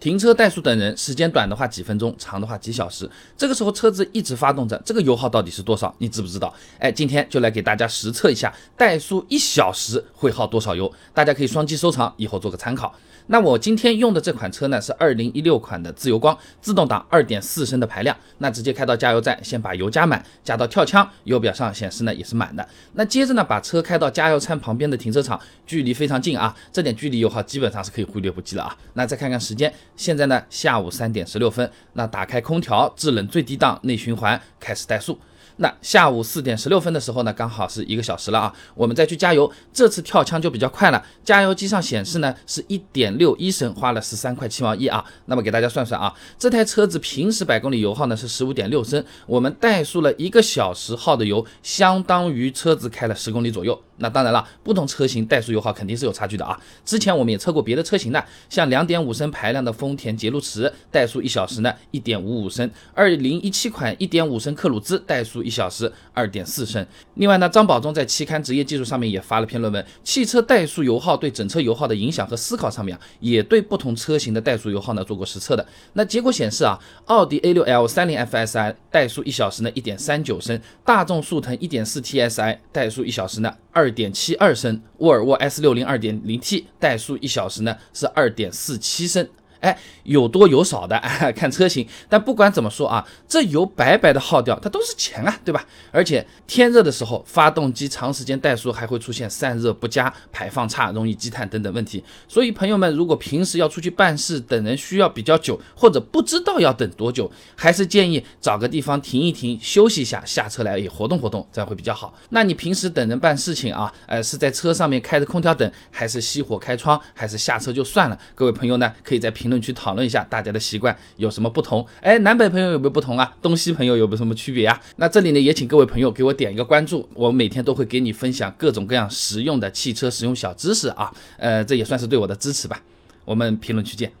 停车怠速等人，时间短的话几分钟，长的话几小时。这个时候车子一直发动着，这个油耗到底是多少？你知不知道？哎，今天就来给大家实测一下，怠速一小时会耗多少油？大家可以双击收藏，以后做个参考。那我今天用的这款车呢，是二零一六款的自由光自动挡，二点四升的排量。那直接开到加油站，先把油加满，加到跳枪，油表上显示呢也是满的。那接着呢，把车开到加油站旁边的停车场，距离非常近啊，这点距离油耗基本上是可以忽略不计了啊。那再看看时间。现在呢，下午三点十六分，那打开空调，制冷最低档，内循环，开始怠速。那下午四点十六分的时候呢，刚好是一个小时了啊，我们再去加油，这次跳枪就比较快了。加油机上显示呢是一点六一升，花了十三块七毛一啊。那么给大家算算啊，这台车子平时百公里油耗呢是十五点六升，我们怠速了一个小时耗的油，相当于车子开了十公里左右。那当然了，不同车型怠速油耗肯定是有差距的啊。之前我们也测过别的车型的，像两点五升排量的丰田杰路驰，怠速一小时呢一点五五升；二零一七款一点五升克鲁兹，怠速一小时二点四升。另外呢，张宝忠在期刊职业技术上面也发了篇论文，汽车怠速油耗对整车油耗的影响和思考上面啊，也对不同车型的怠速油耗呢做过实测的。那结果显示啊，奥迪 A 六 L 三零 FSI 怠速一小时呢一点三九升，大众速腾一点四 TSI 怠速一小时呢二。点七二升，沃尔沃 S 六零二点零 T 怠速一小时呢是二点四七升。哎，有多有少的，看车型。但不管怎么说啊，这油白白的耗掉，它都是钱啊，对吧？而且天热的时候，发动机长时间怠速还会出现散热不佳、排放差、容易积碳等等问题。所以朋友们，如果平时要出去办事，等人需要比较久，或者不知道要等多久，还是建议找个地方停一停，休息一下，下车来也活动活动，这样会比较好。那你平时等人办事情啊，呃，是在车上面开着空调等，还是熄火开窗，还是下车就算了？各位朋友呢，可以在评评。论区讨论一下大家的习惯有什么不同？哎，南北朋友有没有不同啊？东西朋友有没有什么区别啊？那这里呢，也请各位朋友给我点一个关注，我每天都会给你分享各种各样实用的汽车使用小知识啊。呃，这也算是对我的支持吧。我们评论区见。